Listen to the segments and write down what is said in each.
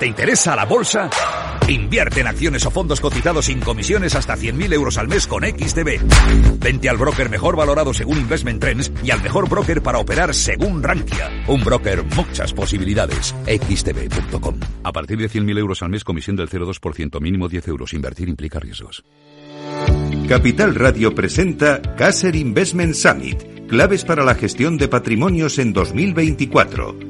¿Te interesa la bolsa? Invierte en acciones o fondos cotizados sin comisiones hasta 100.000 euros al mes con XTB. Vente al broker mejor valorado según Investment Trends y al mejor broker para operar según Rankia. Un broker, muchas posibilidades. XTB.com. A partir de 100.000 euros al mes, comisión del 0,2%, mínimo 10 euros. Invertir implica riesgos. Capital Radio presenta Caser Investment Summit, claves para la gestión de patrimonios en 2024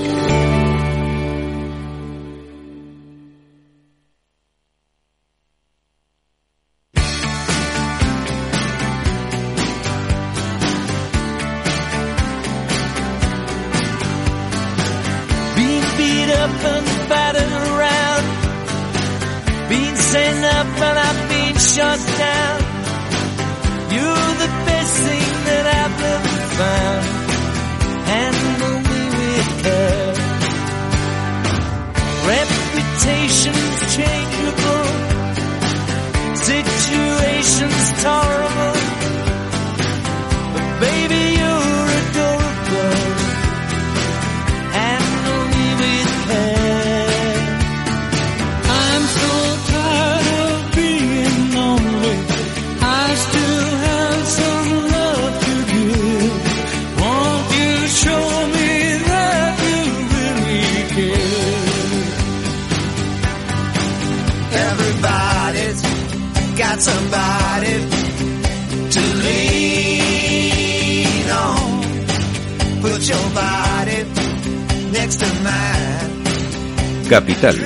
Capital,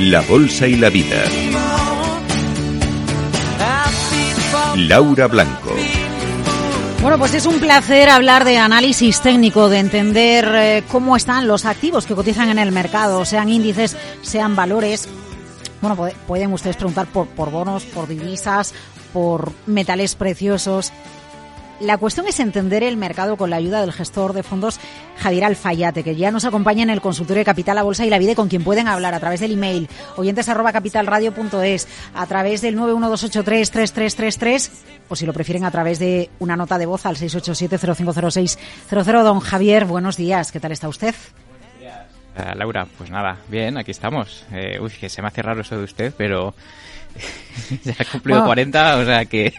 la Bolsa y la Vida. Laura Blanco. Bueno, pues es un placer hablar de análisis técnico, de entender eh, cómo están los activos que cotizan en el mercado, sean índices, sean valores. Bueno, pueden ustedes preguntar por, por bonos, por divisas, por metales preciosos. La cuestión es entender el mercado con la ayuda del gestor de fondos Javier Alfayate, que ya nos acompaña en el consultorio de Capital, la Bolsa y la Vida, con quien pueden hablar a través del email oyentes arroba capitalradio.es, a través del 912833333 o si lo prefieren a través de una nota de voz al 687-050600. Don Javier, buenos días, ¿qué tal está usted? Uh, Laura, pues nada, bien, aquí estamos. Eh, uy, que se me hace raro eso de usted, pero ya ha cumplido 40, o sea que...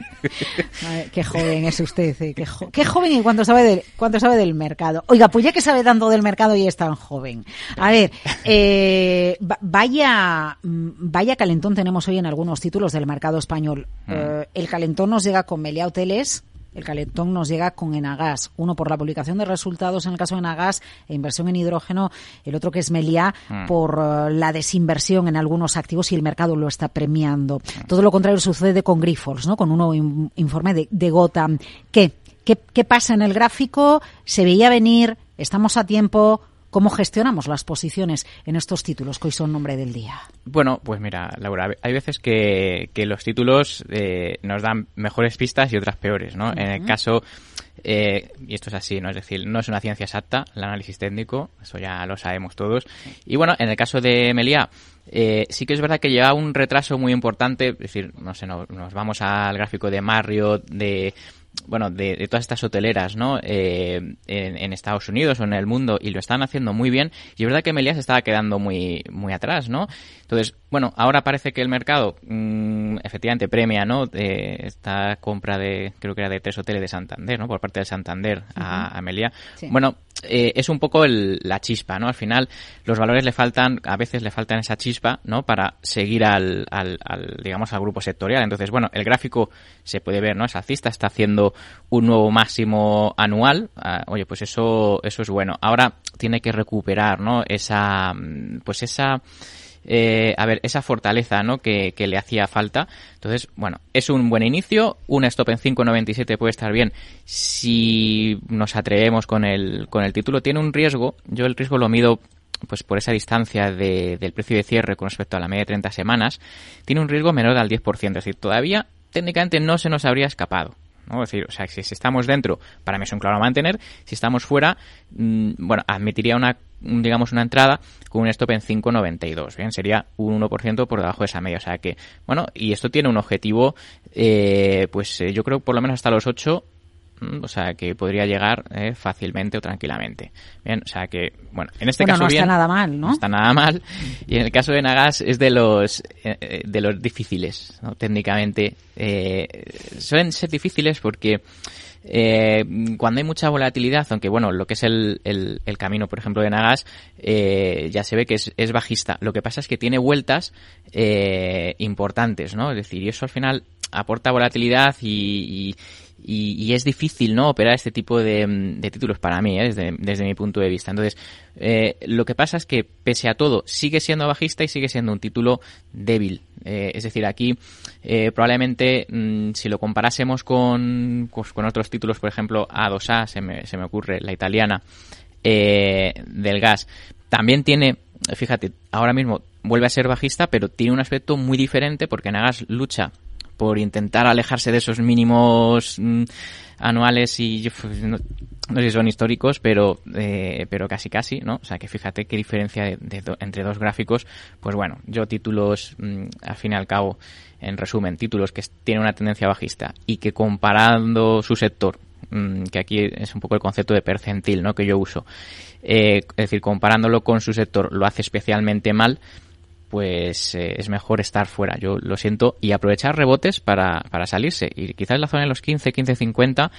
qué joven es usted, eh, qué, joven y cuánto sabe, del, cuánto sabe del mercado. Oiga, pues ya que sabe tanto del mercado y es tan joven. A ver, eh, vaya, mm, vaya calentón tenemos hoy en algunos títulos del mercado español. Mm. Eh, el calentón nos llega con Meliá Hoteles, el calentón nos llega con Enagas. Uno por la publicación de resultados en el caso de Enagas e inversión en hidrógeno. El otro que es Meliá mm. por eh, la desinversión en algunos activos y el mercado lo está premiando. Mm. Todo lo contrario sucede con Grifols, ¿no? Con un nuevo informe de, de Gotham. ¿Qué? ¿Qué? ¿Qué pasa en el gráfico? ¿Se veía venir? ¿Estamos a tiempo? ¿Cómo gestionamos las posiciones en estos títulos que hoy son nombre del día? Bueno, pues mira, Laura, hay veces que, los títulos eh, nos dan mejores pistas y otras peores, ¿no? En el caso, eh, y esto es así, ¿no? Es decir, no es una ciencia exacta el análisis técnico, eso ya lo sabemos todos. Y bueno, en el caso de Melia, eh, sí que es verdad que lleva un retraso muy importante, es decir, no sé, nos vamos al gráfico de Marriott, de bueno, de, todas estas hoteleras, ¿no? Eh, en, Estados Unidos o en el mundo y lo están haciendo muy bien. Y es verdad que Meliá se estaba quedando muy, muy atrás, ¿no? Entonces, bueno, ahora parece que el mercado mm, efectivamente premia, ¿no? esta compra de, creo que era de tres hoteles de Santander, ¿no? Por parte de Santander a, a Meliá. Bueno, eh, es un poco la chispa, ¿no? Al final, los valores le faltan, a veces le faltan esa chispa, ¿no? Para seguir al, al, digamos, al grupo sectorial. Entonces, bueno, el gráfico se puede ver, ¿no? Es alcista, está haciendo un nuevo máximo anual. Ah, oye, pues eso, eso es bueno. Ahora tiene que recuperar, ¿no? Esa, mm, pues esa, eh, a ver, esa fortaleza ¿no? que, le hacía falta. Entonces, bueno, es un buen inicio. Un stop en 5.97 puede estar bien si nos atrevemos con el, con el título. Tiene un riesgo, yo el riesgo lo mido pues por esa distancia del precio de cierre con respecto a la media de 30 semanas, tiene un riesgo menor al 10%. Es decir, todavía técnicamente no se nos habría escapado. ¿no? Es decir, o sea, si, estamos dentro, para mí es un claro mantener. Si estamos fuera, mm, bueno, admitiría una, digamos, una entrada con un stop en 5.92. Bien, sería un 1% por debajo de esa media. O sea que, bueno, y esto tiene un objetivo, eh, pues eh, yo creo por lo menos hasta los 8 o sea que podría llegar eh, fácilmente o tranquilamente. Bien, o sea que, bueno, en este caso no está nada mal, ¿no? No está nada mal. Y en el caso de Nagas es de los eh, eh, de los difíciles, ¿no? técnicamente. suelen ser difíciles porque cuando hay mucha volatilidad, aunque bueno, lo que es el, el, camino, por ejemplo, de Nagas, ya se ve que es, es, bajista. Lo que pasa es que tiene vueltas importantes, ¿no? Es decir, y eso al final aporta volatilidad y, y, es difícil no operar este tipo de, títulos para mí, ¿eh? desde, mi punto de vista. Entonces, eh, lo que pasa es que, pese a todo, sigue siendo bajista y sigue siendo un título débil. Eh, es decir, aquí probablemente mm, si lo comparásemos con, pues, con otros títulos, por ejemplo, A2A, se me, se me ocurre, la italiana, del gas, también tiene, fíjate, ahora mismo vuelve a ser bajista, pero tiene un aspecto muy diferente porque Nagas lucha por intentar alejarse de esos mínimos mm, anuales y pues, no, sé si son históricos, pero eh, pero casi casi, ¿no? O sea que fíjate qué diferencia entre dos gráficos. Pues bueno, yo títulos, mm, al fin y al cabo, en resumen, títulos que tienen una tendencia bajista y que comparando su sector, mm, que aquí es un poco el concepto de percentil, ¿no? Que yo uso, eh, es decir, comparándolo con su sector lo hace especialmente mal pues eh, es mejor estar fuera. Yo lo siento y aprovechar rebotes para, para salirse. Y quizás la zona de los 15, 15, 50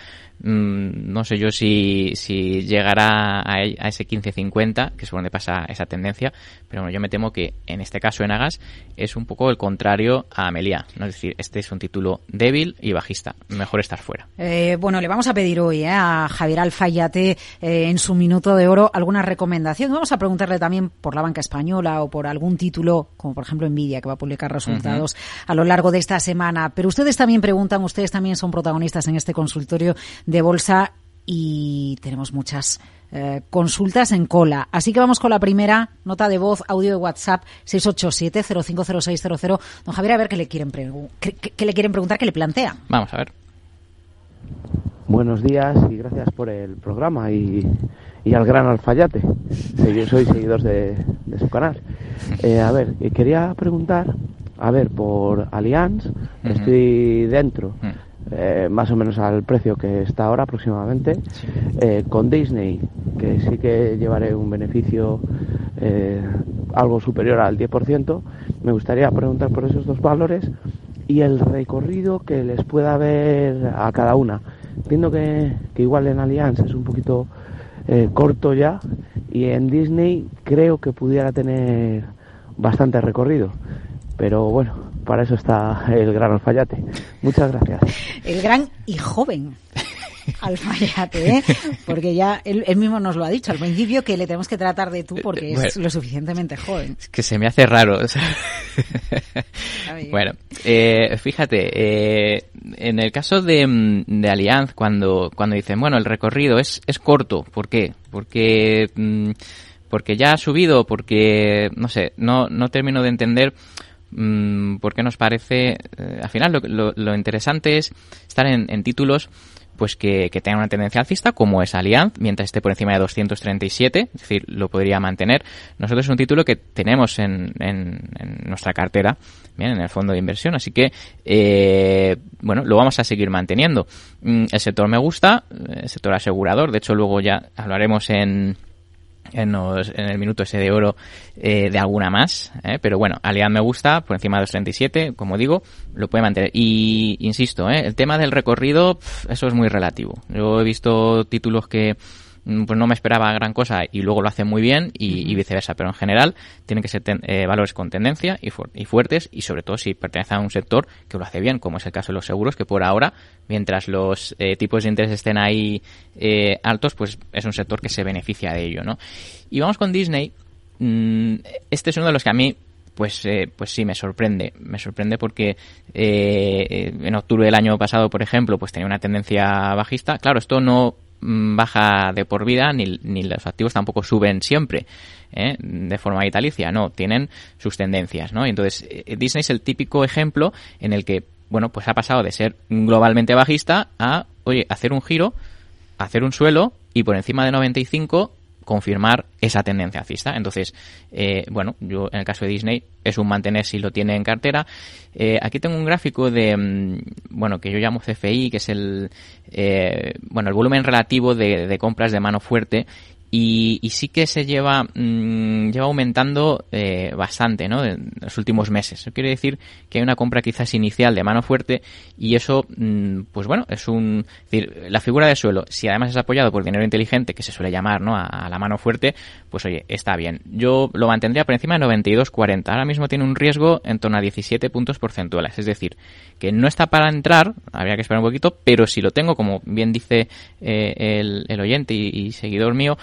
Mm, no sé yo si, si llegará a, a ese 15-50, que es donde pasa esa tendencia, pero bueno, yo me temo que en este caso en Agas es un poco el contrario a Amelia, ¿no? es decir, este es un título débil y bajista, mejor estar fuera. Eh, bueno, le vamos a pedir hoy eh, a Javier Alfayate eh, en su minuto de oro alguna recomendación. Vamos a preguntarle también por la banca española o por algún título, como por ejemplo Nvidia, que va a publicar resultados a lo largo de esta semana. Pero ustedes también preguntan, ustedes también son protagonistas en este consultorio de bolsa y tenemos muchas eh, consultas en cola. Así que vamos con la primera nota de voz, audio de WhatsApp 687-050600. Don Javier, a ver qué le quieren, qué, le quieren preguntar, qué le plantean. Vamos a ver. Buenos días y gracias por el programa y, al gran alfayate. Yo soy seguidor de, su canal. Eh, a ver, eh, quería preguntar, a ver, por Allianz, estoy dentro. Eh, más o menos al precio que está ahora aproximadamente. Eh, con Disney, que sí que llevaré un beneficio algo superior al 10%, me gustaría preguntar por esos dos valores y el recorrido que les pueda ver a cada una. Entiendo que, que igual en Allianz es un poquito corto ya y en Disney creo que pudiera tener bastante recorrido. Pero bueno, para eso está el gran alfayate. Muchas gracias. El gran y joven. Alfayate, ¿eh? porque ya él, mismo nos lo ha dicho al principio que le tenemos que tratar de tú porque es lo suficientemente joven. Es que se me hace raro. bueno, eh, fíjate, eh, en el caso de, de Allianz, cuando, cuando dicen, bueno, el recorrido es, es corto, ¿por qué? Porque, mm, porque ya ha subido, porque, no sé, no, no termino de entender Mm, porque nos parece, eh, al final lo, lo, interesante es estar en, títulos pues que, tengan una tendencia alcista, como es Allianz, mientras esté por encima de 237, es decir, lo podría mantener. Nosotros es un título que tenemos en, en, nuestra cartera, bien, en el fondo de inversión, así que, eh, bueno, lo vamos a seguir manteniendo. Mm, el sector me gusta, el sector asegurador, de hecho luego ya hablaremos en, en, el minuto ese de oro eh, de alguna más. Eh, pero bueno, Allianz me gusta, por encima de 2.37, como digo, lo puede mantener. Y insisto, eh, el tema del recorrido, eso es muy relativo. Yo he visto títulos que pues no me esperaba gran cosa y luego lo hacen muy bien y, viceversa. Pero en general tienen que ser eh, valores con tendencia y, fuertes y sobre todo si pertenecen a un sector que lo hace bien, como es el caso de los seguros, que por ahora, mientras los eh, tipos de interés estén ahí eh, altos, pues es un sector que se beneficia de ello, ¿no? Y vamos con Disney. Mm, este es uno de los que a mí pues, pues sí, me sorprende. Me sorprende porque en octubre del año pasado, por ejemplo, pues tenía una tendencia bajista. Claro, esto no mm, baja de por vida ni, ni los activos tampoco suben siempre. ¿eh? de forma vitalicia, no, tienen sus tendencias, ¿no? Entonces, eh, Disney es el típico ejemplo en el que, bueno, pues ha pasado de ser globalmente bajista a, oye, hacer un giro, hacer un suelo y por encima de 95 confirmar esa tendencia alcista. Entonces, eh, bueno, yo en el caso de Disney es un mantener si lo tiene en cartera. Eh, aquí tengo un gráfico de, mm, bueno, que yo llamo CFI, que es el, eh, bueno, el volumen relativo de, de compras de mano fuerte y, y, sí que se lleva mmm, lleva aumentando eh, bastante ¿no? en los últimos meses. Eso quiere decir que hay una compra quizás inicial de mano fuerte y eso, mmm, pues bueno, es un... Es decir, la figura de suelo, si además es apoyado por dinero inteligente, que se suele llamar ¿no? a, la mano fuerte, pues oye, está bien. Yo lo mantendría por encima de 92,40. Ahora mismo tiene un riesgo en torno a 17 puntos porcentuales. Es decir, que no está para entrar, habría que esperar un poquito, pero si lo tengo, como bien dice eh, el, el oyente y seguidor mío,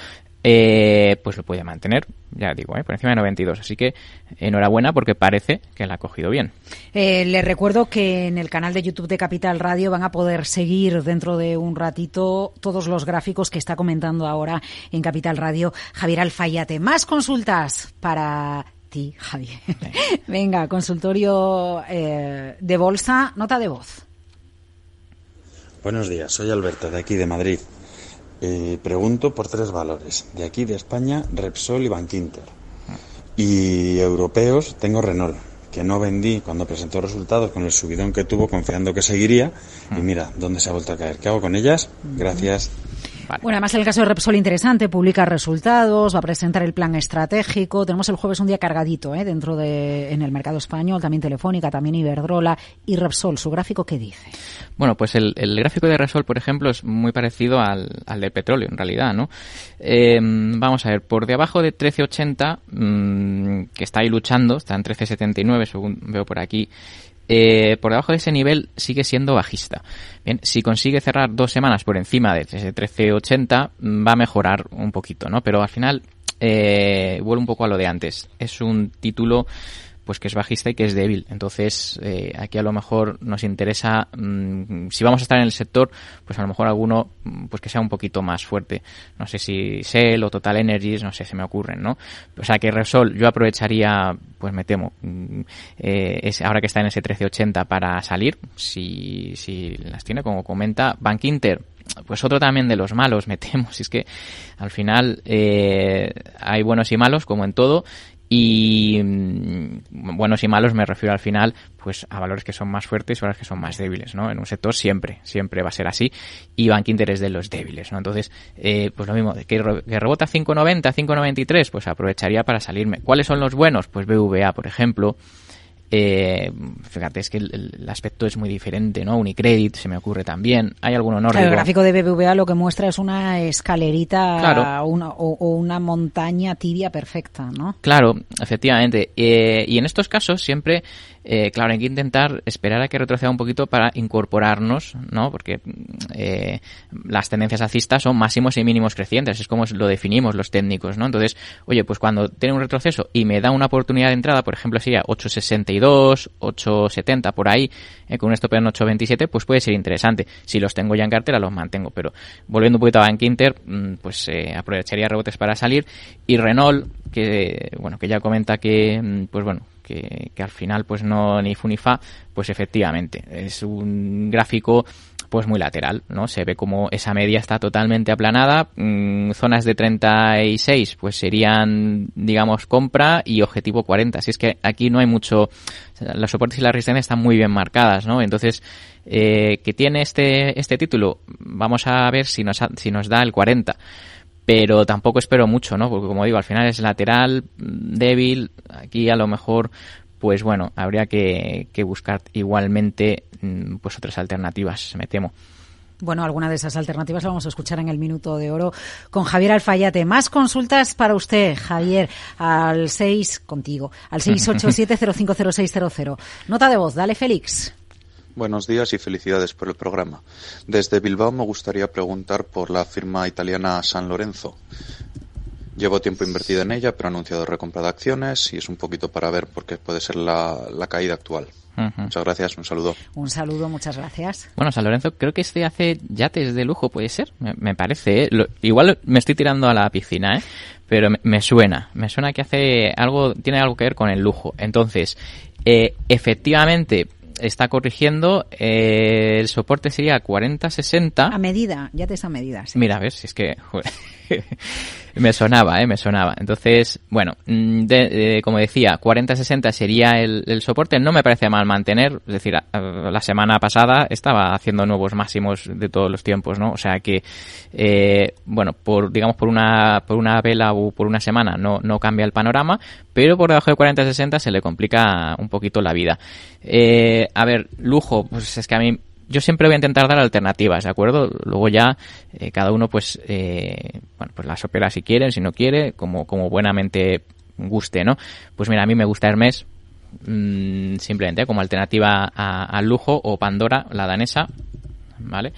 eh, pues lo puede mantener, ya digo, ¿eh? por encima de 92. Así que enhorabuena porque parece que la ha cogido bien. Eh, les recuerdo que en el canal de YouTube de Capital Radio van a poder seguir dentro de un ratito todos los gráficos que está comentando ahora en Capital Radio Javier Alfayate. Más consultas para ti, Javier. Venga, consultorio eh, de bolsa, nota de voz. Buenos días, soy Alberto de aquí de Madrid. Eh, pregunto por tres valores. De aquí de España, Repsol y Bankinter. Y europeos, tengo Renault, que no vendí cuando presentó resultados con el subidón que tuvo, confiando que seguiría. Y mira, ¿dónde se ha vuelto a caer? ¿Qué hago con ellas? Gracias. Vale. Bueno, además el caso de Repsol interesante, publica resultados, va a presentar el plan estratégico. Tenemos el jueves un día cargadito ¿eh? dentro de en el mercado español, también Telefónica, también Iberdrola y Repsol. ¿Su gráfico qué dice? Bueno, pues el, el gráfico de Repsol, por ejemplo, es muy parecido al, al del petróleo, en realidad, ¿no? Eh, vamos a ver, por debajo de 13.80, mmm, que está ahí luchando, está en 13.79, según veo por aquí, eh, por debajo de ese nivel sigue siendo bajista. Bien, si consigue cerrar dos semanas por encima de ese 13.80 va a mejorar un poquito, ¿no? Pero al final eh, vuelve un poco a lo de antes. Es un título pues que es bajista y que es débil. Entonces, eh, aquí a lo mejor nos interesa, mmm, si vamos a estar en el sector, pues a lo mejor alguno, pues que sea un poquito más fuerte. No sé si Shell o Total Energies, no sé, se me ocurren, ¿no? O sea que Repsol yo aprovecharía, pues me temo, eh, es, ahora que está en ese 1380 para salir, si, si las tiene, como comenta, Bank Inter, pues otro también de los malos, me temo. Es que al final eh, hay buenos y malos, como en todo, y mm, buenos y malos me refiero al final pues a valores que son más fuertes y valores que son más débiles no en un sector siempre siempre va a ser así y Bank Inter es de los débiles no entonces eh, pues lo mismo que, rebota 5.90 5.93 pues aprovecharía para salirme. Cuáles son los buenos pues BVA por ejemplo eh, fíjate, es que el, el, aspecto es muy diferente, ¿no? Unicredit se me ocurre también. Hay alguno nórdico. Claro, el gráfico de BBVA lo que muestra es una escalerita claro. una, o, o, una montaña tibia perfecta, ¿no? Claro, efectivamente. Eh, y en estos casos siempre eh, claro, hay que intentar esperar a que retroceda un poquito para incorporarnos, ¿no? Porque eh, las tendencias alcistas son máximos y mínimos crecientes, es como lo definimos los técnicos, ¿no? Entonces, oye, pues cuando tiene un retroceso y me da una oportunidad de entrada, por ejemplo, sería 8.62, 8.70 por ahí, eh, con un stop en 8.27, pues puede ser interesante. Si los tengo ya en cartera, los mantengo, pero volviendo un poquito a Bank Inter, pues eh, aprovecharía rebotes para salir. Y Renault, que, bueno, que ya comenta que, pues bueno, que, al final pues no ni fu ni fa, pues efectivamente es un gráfico pues muy lateral, ¿no? Se ve como esa media está totalmente aplanada, mmm, zonas de 36 pues serían digamos compra y objetivo 40, así es que aquí no hay mucho los soportes y las resistencias están muy bien marcadas, ¿no? Entonces eh, que tiene este este título, vamos a ver si nos si nos da el 40 pero tampoco espero mucho, ¿no? Porque como digo, al final es lateral, débil, aquí a lo mejor, pues bueno, habría que, que buscar igualmente pues otras alternativas, me temo. Bueno, alguna de esas alternativas la vamos a escuchar en el Minuto de Oro con Javier Alfayate. Más consultas para usted, Javier, al 6, contigo, al 687-050600. Nota de voz, dale Félix. Buenos días y felicidades por el programa. Desde Bilbao me gustaría preguntar por la firma italiana San Lorenzo. Llevo tiempo invertido en ella, pero ha anunciado recompra de acciones y es un poquito para ver por qué puede ser la, la caída actual. Muchas gracias, un saludo. Un saludo, muchas gracias. Bueno, San Lorenzo creo que este hace yates de lujo, puede ser, me, parece. ¿eh? igual me estoy tirando a la piscina, ¿eh? pero me, suena, me suena que hace algo, tiene algo que ver con el lujo. Entonces, eh, efectivamente, está corrigiendo, eh, el soporte sería 40-60. A medida, ya te a medida. Sí. Mira, a ver, si es que... me sonaba, ¿eh? Me sonaba. Entonces, bueno, mm, como decía, 40-60 sería el, soporte. No me parece mal mantener. Es decir, la semana pasada estaba haciendo nuevos máximos de todos los tiempos, ¿no? O sea que, eh, bueno, por, digamos, por una, por una vela o por una semana no, no cambia el panorama, pero por debajo de 40-60 se le complica un poquito la vida. Eh, a ver, lujo, pues es que a mí yo siempre voy a intentar dar alternativas, ¿de acuerdo? Luego ya eh, cada uno pues eh, bueno pues las opera si quiere, si no quiere, como, como buenamente guste, ¿no? Pues mira, a mí me gusta Hermes mmm, simplemente como alternativa al lujo o Pandora, la danesa, ¿vale?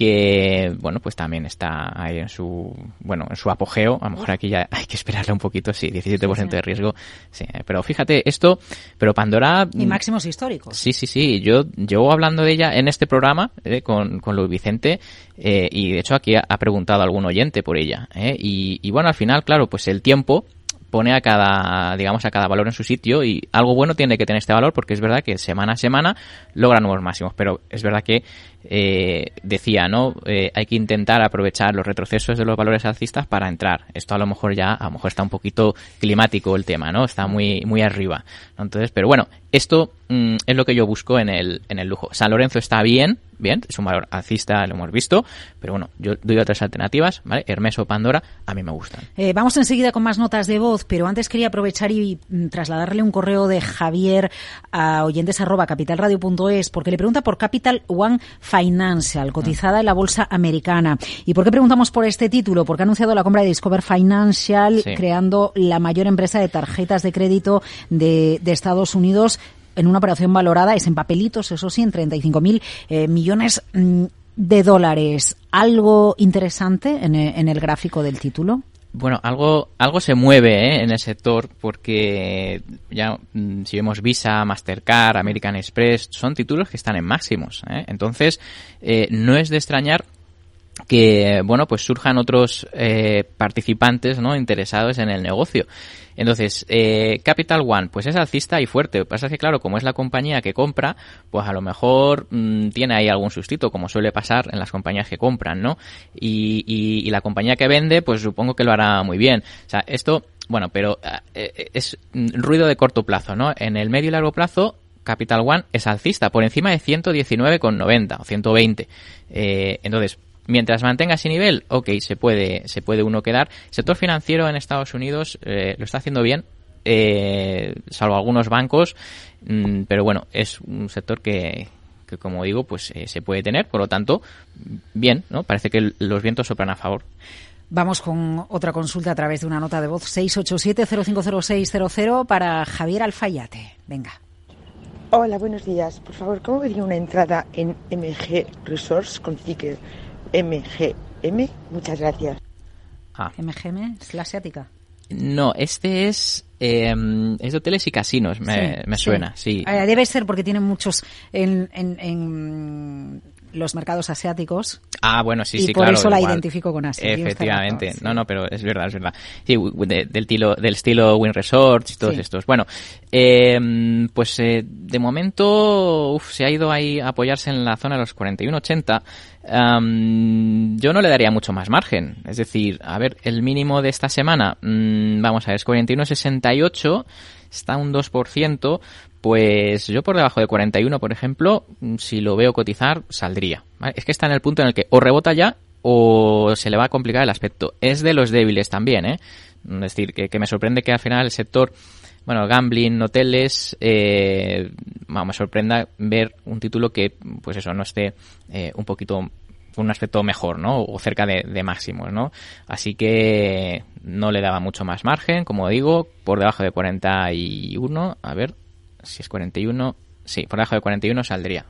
Que bueno pues también está ahí en su bueno en su apogeo. A lo mejor aquí ya hay que esperarle un poquito sí 17% de riesgo sí pero fíjate esto pero Pandora y máximos históricos. Sí sí sí yo llevo hablando de ella en este programa eh, con, con Luis Vicente eh, y de hecho aquí ha, preguntado algún oyente por ella eh, y, y bueno al final claro pues el tiempo pone a cada, digamos, a cada valor en su sitio y algo bueno tiene que tener este valor porque es verdad que semana a semana logra nuevos máximos, pero es verdad que eh, decía, ¿no? Eh, hay que intentar aprovechar los retrocesos de los valores alcistas para entrar. Esto a lo mejor ya, a lo mejor está un poquito climático el tema, ¿no? Está muy, muy arriba. Entonces, pero bueno, esto mm, es lo que yo busco en el, en el lujo. San Lorenzo está bien, bien, es un valor alcista, lo hemos visto, pero bueno, yo doy otras alternativas, ¿vale? Hermes o Pandora, a mí me gustan. Eh, vamos enseguida con más notas de voz, pero antes quería aprovechar y mm, trasladarle un correo de Javier a oyentes arroba capitalradio.es, porque le pregunta por Capital One Financial, cotizada en la bolsa americana. ¿Y por qué preguntamos por este título? Porque ha anunciado la compra de Discover Financial, creando la mayor empresa de tarjetas de crédito de, de Estados Unidos en una operación valorada, es en papelitos, eso sí, en 35.000 mil eh, millones mm, de dólares. ¿Algo interesante en en el gráfico del título? Bueno, algo, algo se mueve ¿eh? en el sector porque ya mm, si vemos Visa, Mastercard, American Express, son títulos que están en máximos. ¿eh? Entonces, eh, no es de extrañar que bueno pues surjan otros eh, participantes no interesados en el negocio entonces eh, Capital One pues es alcista y fuerte. Lo que pasa es que claro como es la compañía que compra pues a lo mejor mm, tiene ahí algún sustito como suele pasar en las compañías que compran no y, y, la compañía que vende pues supongo que lo hará muy bien. O sea esto bueno pero eh, es ruido de corto plazo no en el medio y largo plazo Capital One es alcista por encima de 119,90 o 120 entonces Mientras mantenga ese nivel, ok, se puede, se puede uno quedar. El sector financiero en Estados Unidos eh, lo está haciendo bien, eh, salvo algunos bancos, mm, pero bueno, es un sector que, que como digo, pues eh, se puede tener, por lo tanto, bien, ¿no? Parece que los vientos soplan a favor. Vamos con otra consulta a través de una nota de voz 687-050600 para Javier Alfayate. Venga. Hola, buenos días. Por favor, ¿cómo vería una entrada en MG Resource con ticker MGM. Muchas gracias. Ah. MGM es la asiática. No, este es eh, es de hoteles y casinos, me, suena, sí. Eh, debe ser porque tienen muchos en, en, los mercados asiáticos. Ah, bueno, sí, sí, claro. por eso la identifico con Asia. Efectivamente. No, no, pero es verdad, es verdad. Sí, del, estilo, del estilo Win Resorts y todos estos. Bueno, eh, pues eh, de momento uf, se ha ido ahí a apoyarse en la zona de los 41.80 yo no le daría mucho más margen. Es decir, a ver, el mínimo de esta semana, mm, vamos a ver, es 41,68, está un 2%, pues yo por debajo de 41, por ejemplo, mm, si lo veo cotizar, saldría. Es que está en el punto en el que o rebota ya o se le va a complicar el aspecto. Es de los débiles también, ¿eh? Es decir, que, me sorprende que al final el sector bueno, gambling, hoteles, eh, me sorprenda ver un título que, pues eso, no esté eh, un poquito un aspecto mejor, ¿no? O cerca de, de, máximos, ¿no? Así que no le daba mucho más margen, como digo, por debajo de 41, a ver si es 41, sí, por debajo de 41 saldría.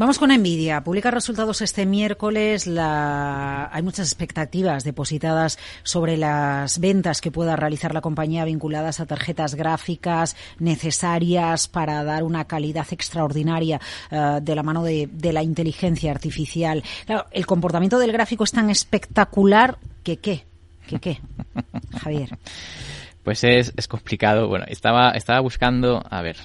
Vamos con Nvidia. Publica resultados este miércoles. La... Hay muchas expectativas depositadas sobre las ventas que pueda realizar la compañía vinculadas a tarjetas gráficas necesarias para dar una calidad extraordinaria uh, de la mano de, de, la inteligencia artificial. Claro, el comportamiento del gráfico es tan espectacular que qué, que qué, Javier. Pues es, es complicado. Bueno, estaba, estaba buscando, a ver,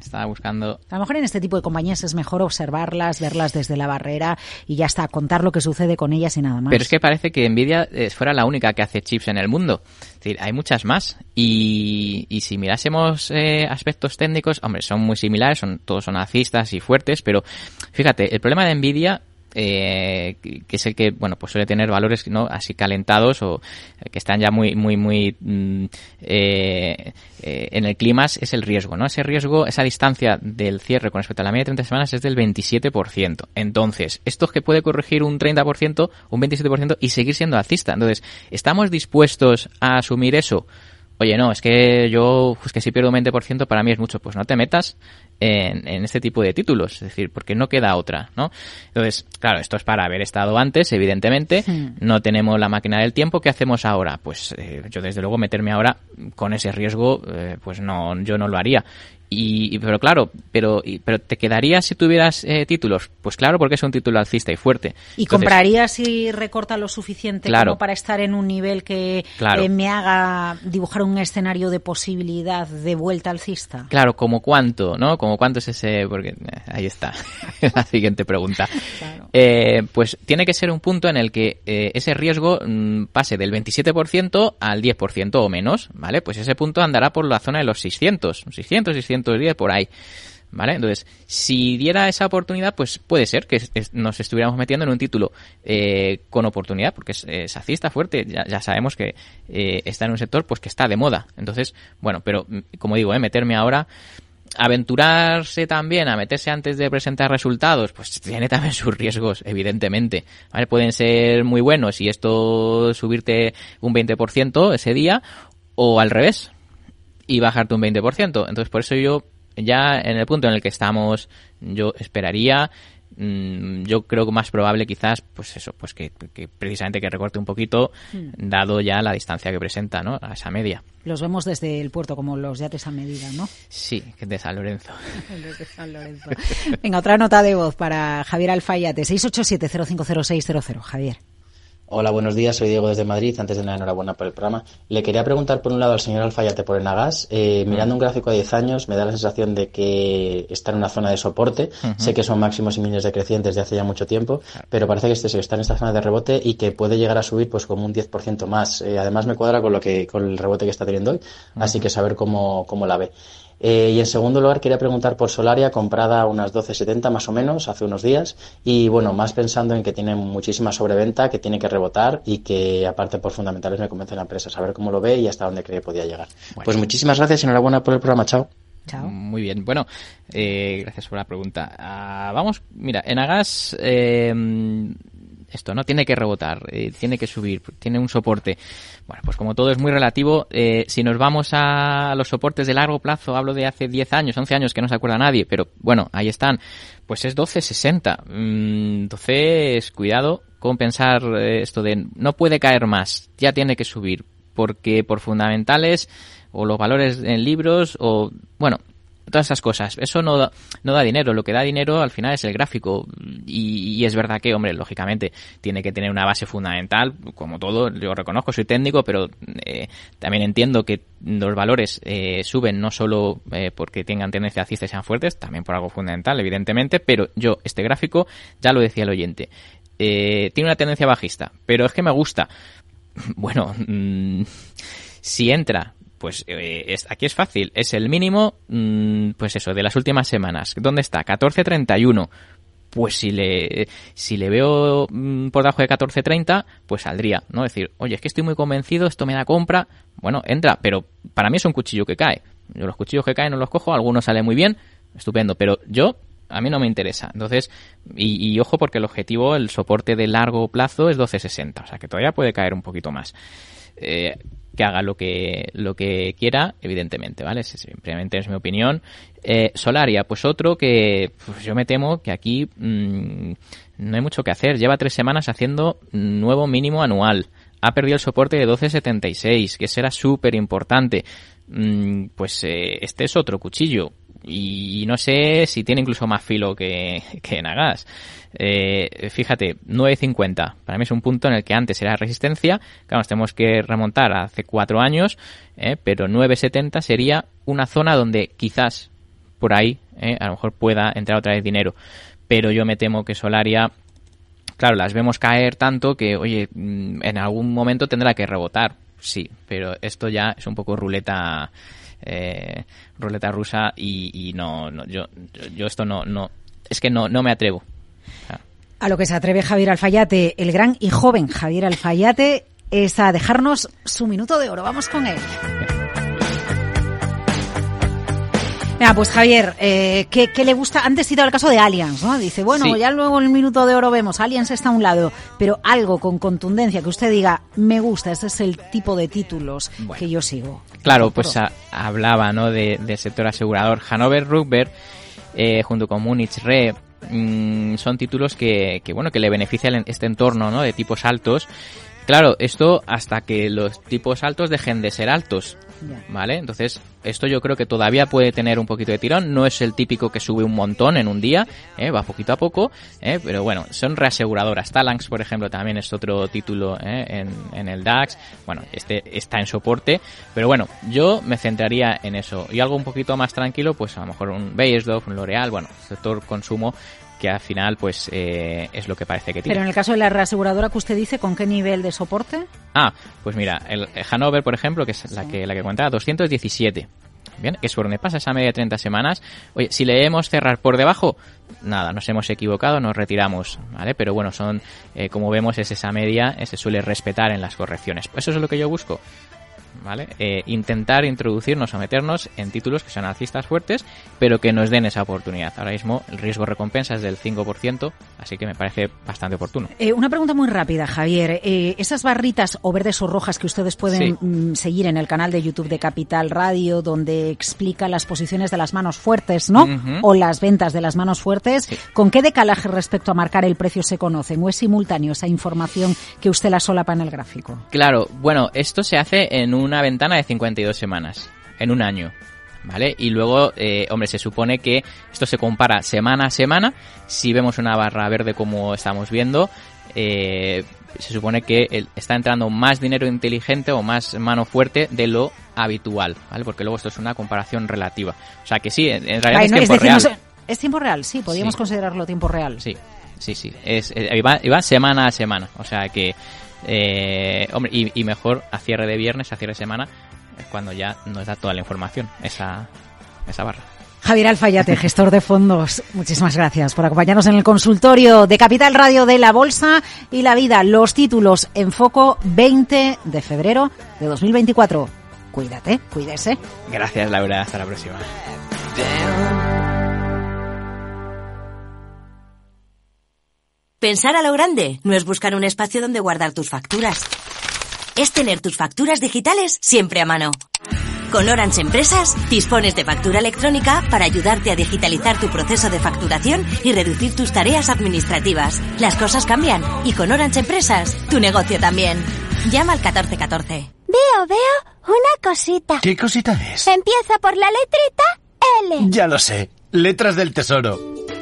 estaba buscando. A lo mejor en este tipo de compañías es mejor observarlas, verlas desde la barrera y ya está, contar lo que sucede con ellas y nada más. Pero es que parece que Nvidia eh, fuera la única que hace chips en el mundo. Es decir, hay muchas más. Y, y si mirásemos eh, aspectos técnicos, hombre, son muy similares, son, todos son alcistas y fuertes, pero fíjate, el problema de Nvidia eh, que es el que bueno pues suele tener valores no así calentados o que están ya muy muy muy mm, eh, eh, en el clima es el riesgo no ese riesgo esa distancia del cierre con respecto a la media de 30 semanas es del 27% entonces esto es que puede corregir un 30% un 27% y seguir siendo alcista. Entonces estamos dispuestos a asumir eso oye, no, es que yo, pues que si pierdo un 20% para mí es mucho, pues no te metas en, en, este tipo de títulos, es decir, porque no queda otra, ¿no? Entonces, claro, esto es para haber estado antes, evidentemente, sí. no tenemos la máquina del tiempo, ¿qué hacemos ahora? Pues eh, yo desde luego meterme ahora con ese riesgo, eh, pues no, yo no lo haría. Y, pero claro, pero, pero ¿te quedaría si tuvieras eh, títulos? Pues claro, porque es un título alcista y fuerte. ¿Y Entonces, comprarías si recorta lo suficiente claro, como para estar en un nivel que claro. me haga dibujar un escenario de posibilidad de vuelta alcista? Claro, ¿como cuánto? ¿No? ¿Como cuánto es ese? Porque eh, ahí está la siguiente pregunta. Claro. Eh, pues tiene que ser un punto en el que eh, ese riesgo mmm, pase del 27% al 10% o menos, ¿vale? Pues ese punto andará por la zona de los 600, 600, 600 210 por ahí. ¿Vale? Entonces, si diera esa oportunidad, pues puede ser que nos estuviéramos metiendo en un título eh, con oportunidad, porque es, es así, está fuerte. Ya, ya sabemos que eh, está en un sector pues que está de moda. Entonces, bueno, pero como digo, eh, meterme ahora, aventurarse también a meterse antes de presentar resultados, pues tiene también sus riesgos, evidentemente. Pueden ser muy buenos y esto subirte un 20% ese día, o al revés, y bajarte un 20%. Entonces, por eso yo, ya en el punto en el que estamos, yo esperaría, mmm, yo creo que más probable quizás, pues eso, pues que, que precisamente que recorte un poquito, mm. dado ya la distancia que presenta, ¿no? A esa media. Los vemos desde el puerto como los yates a medida, ¿no? Sí, de San Lorenzo. de San Lorenzo. Venga, otra nota de voz para Javier Alfayate, 687-050600. Javier. Hola, buenos días. Soy Diego desde Madrid. Antes de nada, enhorabuena por el programa. Le quería preguntar, por un lado, al señor Alfayate por Enagas. Eh, mirando un gráfico a 10 años, me da la sensación de que está en una zona de soporte. Uh -huh. Sé que son máximos y mínimos decrecientes desde hace ya mucho tiempo, pero parece que este, está en esta zona de rebote y que puede llegar a subir pues como un 10% más. Eh, además, me cuadra con lo que con el rebote que está teniendo hoy. Uh -huh. Así que saber cómo, cómo la ve. Eh, y en segundo lugar, quería preguntar por Solaria, comprada a unas 12.70 más o menos hace unos días. Y bueno, más pensando en que tiene muchísima sobreventa, que tiene que rebotar y que aparte por fundamentales me convence la empresa. Saber cómo lo ve y hasta dónde cree que podía llegar. Bueno. Pues muchísimas gracias y enhorabuena por el programa. Chao. Chao. Muy bien. Bueno, eh, gracias por la pregunta. Uh, vamos, mira, en Agas. Eh, esto, ¿no? Tiene que rebotar, eh, tiene que subir, tiene un soporte. Bueno, pues como todo es muy relativo, eh, si nos vamos a los soportes de largo plazo, hablo de hace 10 años, 11 años que no se acuerda nadie, pero bueno, ahí están, pues es 12.60. Mm, entonces, cuidado con pensar eh, esto de no puede caer más, ya tiene que subir, porque por fundamentales o los valores en libros o bueno todas esas cosas. Eso no da, no da dinero. Lo que da dinero al final es el gráfico. Y, es verdad que, hombre, lógicamente tiene que tener una base fundamental, como todo. Yo reconozco, soy técnico, pero eh, también entiendo que los valores eh, suben no solo eh, porque tengan tendencia alcista y sean fuertes, también por algo fundamental, evidentemente. Pero yo, este gráfico, ya lo decía el oyente, tiene una tendencia bajista, pero es que me gusta. Bueno, mmm, si entra pues eh, aquí es fácil, es el mínimo, mmm, pues eso, de las últimas semanas. ¿Dónde está? 14.31. Pues si le, si le veo mmm, por debajo de 14.30, pues saldría, ¿no? Decir, oye, es que estoy muy convencido, esto me da compra, bueno, entra, pero para mí es un cuchillo que cae. Yo los cuchillos que caen no los cojo, algunos salen muy bien, estupendo, pero yo a mí no me interesa. Entonces, y, y, ojo porque el objetivo, el soporte de largo plazo es 12.60, o sea que todavía puede caer un poquito más. Eh, que haga lo que lo que quiera, evidentemente, ¿vale? Simplemente es mi opinión. Eh, Solaria, pues otro que pues yo me temo que aquí mm, no hay mucho que hacer. Lleva tres semanas haciendo nuevo mínimo anual. Ha perdido el soporte de 12.76, que será súper importante. Mm, pues eh, este es otro cuchillo y no sé si tiene incluso más filo que, que Nagas. Eh, fíjate, 9.50. Para mí es un punto en el que antes era resistencia. Claro, nos tenemos que remontar hace cuatro años, eh, pero 9.70 sería una zona donde quizás por ahí eh, a lo mejor pueda entrar otra vez dinero. Pero yo me temo que Solaria, claro, las vemos caer tanto que, oye, mm, en algún momento tendrá que rebotar. Sí, pero esto ya es un poco ruleta eh, ruleta rusa y, no, yo, yo esto no, no, es que no, no me atrevo. A lo que se atreve Javier Alfayate, el gran y joven Javier Alfayate, es a dejarnos su minuto de oro. Vamos con él. Mira, pues Javier, eh, ¿qué, le gusta? Antes citado el caso de Allianz, ¿no? Dice, bueno, ya luego en el minuto de oro vemos, Allianz está a un lado, pero algo con contundencia que usted diga, me gusta, ese es el tipo de títulos que yo sigo. Claro, pues hablaba, ¿no? De, del sector asegurador. Hanover Rubber, eh, junto con Munich Re, mm, son títulos que, que, bueno, que le benefician este entorno, ¿no? De tipos altos. Claro, esto hasta que los tipos altos dejen de ser altos. ¿Vale? Entonces, esto yo creo que todavía puede tener un poquito de tirón. No es el típico que sube un montón en un día, ¿eh? va poquito a poco, ¿eh? pero bueno, son reaseguradoras. Talanx, por ejemplo, también es otro título ¿eh? en, el DAX. Bueno, este está en soporte, pero bueno, yo me centraría en eso. Y algo un poquito más tranquilo, pues a lo mejor un Bayersdorf, un L'Oreal, bueno, sector consumo que al final pues eh, es lo que parece que tiene. Pero en el caso de la reaseguradora que usted dice, ¿con qué nivel de soporte? Ah, pues mira, el, Hanover, por ejemplo, que es la que la que comentaba, 217. Bien, que es por donde pasa esa media de 30 semanas. Oye, si leemos cerrar por debajo, nada, nos hemos equivocado, nos retiramos, ¿vale? Pero bueno, son, eh, como vemos, es esa media, se suele respetar en las correcciones. Pues eso es lo que yo busco. ¿Vale? Eh, intentar introducirnos o meternos en títulos que sean alcistas fuertes, pero que nos den esa oportunidad. Ahora mismo el riesgo recompensa es del 5%, así que me parece bastante oportuno. Eh, una pregunta muy rápida, Javier. Eh, esas barritas o verdes o rojas que ustedes pueden mm, seguir en el canal de YouTube de Capital Radio, donde explica las posiciones de las manos fuertes, ¿no? O las ventas de las manos fuertes, ¿con qué decalaje respecto a marcar el precio se conocen? ¿O es simultáneo esa información que usted la solapa en el gráfico? Claro, bueno, esto se hace en un una ventana de 52 semanas, en un año. ¿Vale? Y luego, eh, hombre, se supone que esto se compara semana a semana. Si vemos una barra verde como estamos viendo, eh, se supone que está entrando más dinero inteligente o más mano fuerte de lo habitual, ¿vale? Porque luego esto es una comparación relativa. O sea que sí, en realidad es tiempo real. es tiempo real, sí, podríamos considerarlo tiempo real. Sí, sí, sí. Es, eh, iba semana a semana. O sea que eh, hombre, y, mejor a cierre de viernes, a cierre de semana, es cuando ya nos da toda la información, esa, esa barra. Javier Alfayate, gestor de fondos, muchísimas gracias por acompañarnos en el consultorio de Capital Radio de la Bolsa y la Vida. Los títulos en foco 20 de febrero de 2024. Cuídate, cuídese. Gracias, Laura. Hasta la próxima. Pensar a lo grande no es buscar un espacio donde guardar tus facturas. Es tener tus facturas digitales siempre a mano. Con Orange Empresas dispones de factura electrónica para ayudarte a digitalizar tu proceso de facturación y reducir tus tareas administrativas. Las cosas cambian y con Orange Empresas tu negocio también. Llama al 1414. Veo, veo una cosita. ¿Qué cosita es? Empieza por la letrita L. Ya lo sé. Letras del Tesoro.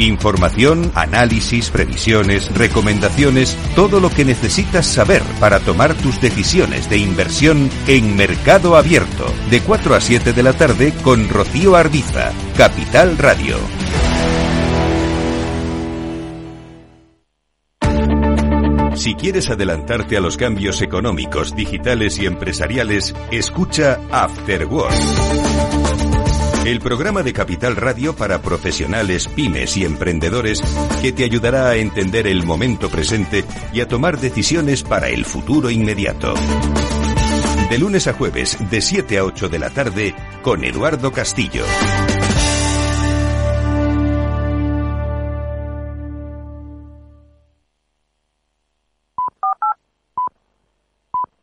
Información, análisis, previsiones, recomendaciones, todo lo que necesitas saber para tomar tus decisiones de inversión en Mercado Abierto, de 4 a 7 de la tarde con Rocío Ardiza, Capital Radio. Si quieres adelantarte a los cambios económicos, digitales y empresariales, escucha After. El programa de Capital Radio para profesionales, pymes y emprendedores que te ayudará a entender el momento presente y a tomar decisiones para el futuro inmediato. De lunes a jueves, de 7 a 8 de la tarde, con Eduardo Castillo.